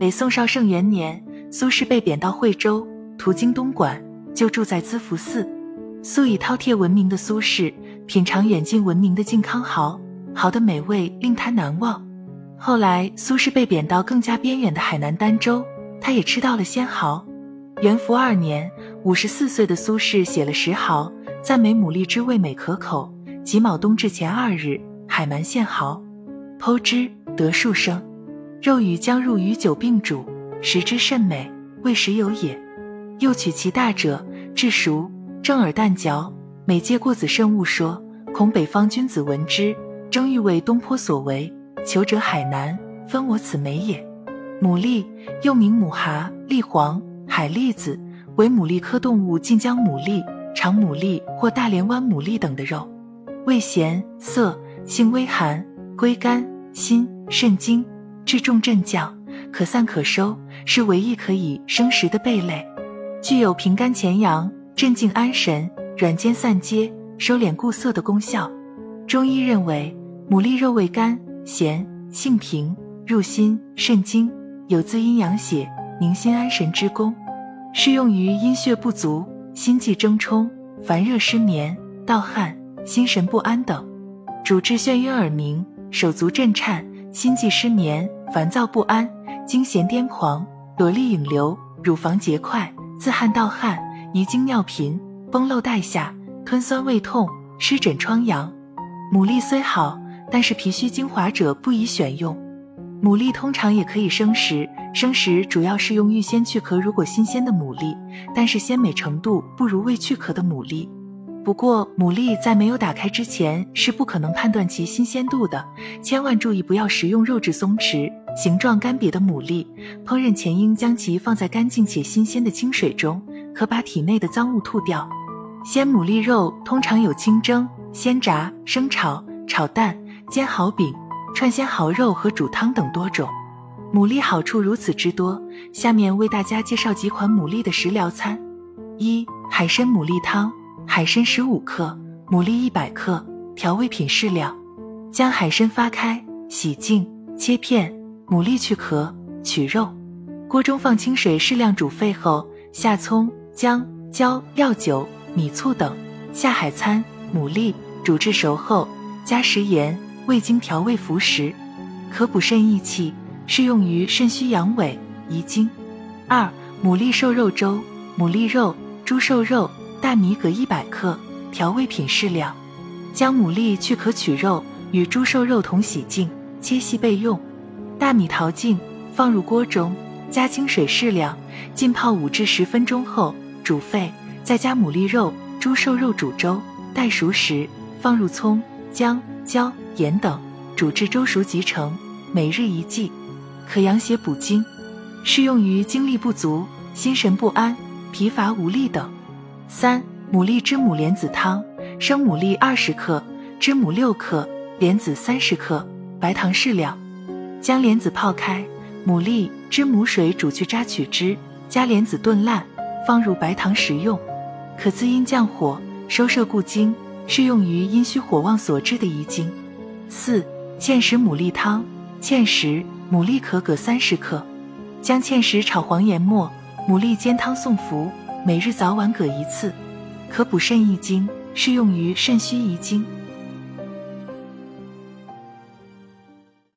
北宋绍圣元年，苏轼被贬到惠州，途经东莞，就住在资福寺。素以饕餮闻名的苏轼，品尝远近闻名的靖康蚝，蚝的美味令他难忘。后来，苏轼被贬到更加边远的海南儋州，他也吃到了鲜蚝。元符二年，五十四岁的苏轼写了《石蚝》，赞美牡蛎之味美可口。己卯冬至前二日，海蛮现蚝，剖之得数升。肉与姜入与酒并煮，食之甚美，味食有也。又取其大者，至熟，正耳淡嚼。每借过子慎勿说，恐北方君子闻之，争欲为东坡所为，求者海南，分我此美也。牡蛎又名母蛤、蛎黄、海蛎子，为牡蛎科动物近江牡蛎、长牡蛎或大连湾牡蛎等的肉，味咸涩，性微寒，归肝、心、肾经。治重镇降，可散可收，是唯一可以生食的贝类，具有平肝潜阳、镇静安神、软坚散结、收敛固涩的功效。中医认为，牡蛎肉味甘咸，性平，入心肾经，有滋阴养血、宁心安神之功，适用于阴血不足、心悸怔冲、烦热失眠、盗汗、心神不安等，主治眩晕耳鸣、手足震颤。心悸失眠、烦躁不安、惊痫癫狂、裸力引流、乳房结块、自汗盗汗、遗精尿频、崩漏带下、吞酸胃痛、湿疹疮疡。牡蛎虽好，但是脾虚精华者不宜选用。牡蛎通常也可以生食，生食主要是用预先去壳如果新鲜的牡蛎，但是鲜美程度不如未去壳的牡蛎。不过，牡蛎在没有打开之前是不可能判断其新鲜度的，千万注意不要食用肉质松弛、形状干瘪的牡蛎。烹饪前应将其放在干净且新鲜的清水中，可把体内的脏物吐掉。鲜牡蛎肉通常有清蒸、鲜炸、生炒、炒蛋、煎蚝饼、串鲜蚝肉和煮汤等多种。牡蛎好处如此之多，下面为大家介绍几款牡蛎的食疗餐：一、海参牡蛎汤。海参十五克，牡蛎一百克，调味品适量。将海参发开，洗净，切片；牡蛎去壳，取肉。锅中放清水，适量煮沸后，下葱、姜、椒、料酒、米醋等，下海参、牡蛎，煮至熟后，加食盐、味精调味服食，可补肾益气，适用于肾虚阳痿、遗精。二、牡蛎瘦肉粥：牡蛎肉、猪瘦肉。大米各一百克，调味品适量。将牡蛎去壳取肉，与猪瘦肉同洗净，切细备用。大米淘净，放入锅中，加清水适量，浸泡五至十分钟后煮沸，再加牡蛎肉、猪瘦肉煮粥。待熟时，放入葱、姜、椒、盐等，煮至粥熟即成。每日一剂，可养血补精，适用于精力不足、心神不安、疲乏无力等。三、牡蛎知母莲子汤：生牡蛎二十克，知母六克，莲子三十克，白糖适量。将莲子泡开，牡蛎、知母水煮去渣取汁，加莲子炖烂，放入白糖食用，可滋阴降火、收摄固精，适用于阴虚火旺所致的遗精。四、芡实牡蛎汤：芡实、牡蛎壳各三十克，将芡实炒黄研末，牡蛎煎汤送服。每日早晚各一次，可补肾益精，适用于肾虚遗精。